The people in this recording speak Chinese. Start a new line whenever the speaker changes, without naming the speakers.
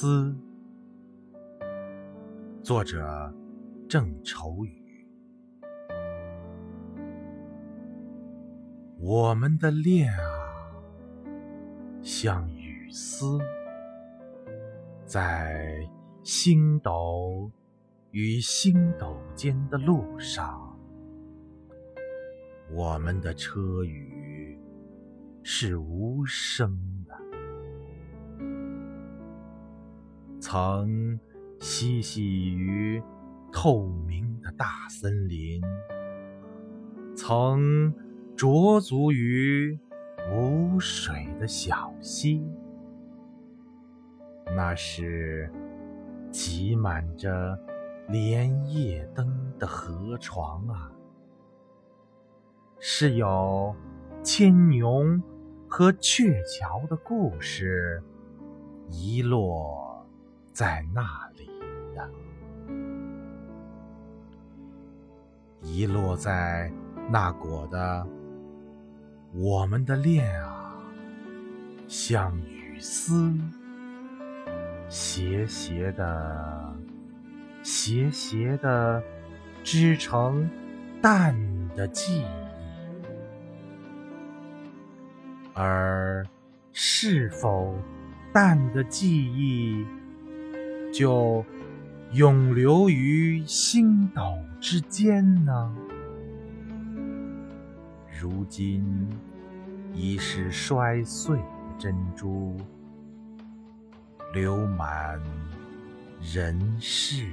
思》，作者郑愁予。我们的恋啊，像雨丝，在星斗与星斗间的路上，我们的车语是无声曾嬉戏于透明的大森林，曾驻足于无水的小溪。那是挤满着莲叶灯的河床啊，是有牵牛和鹊桥的故事遗落。在那里的，遗落在那果的我们的恋啊，像雨丝，斜斜的，斜斜的织成淡的记忆，而是否淡的记忆？就永留于星斗之间呢？如今已是摔碎的珍珠，流满人世。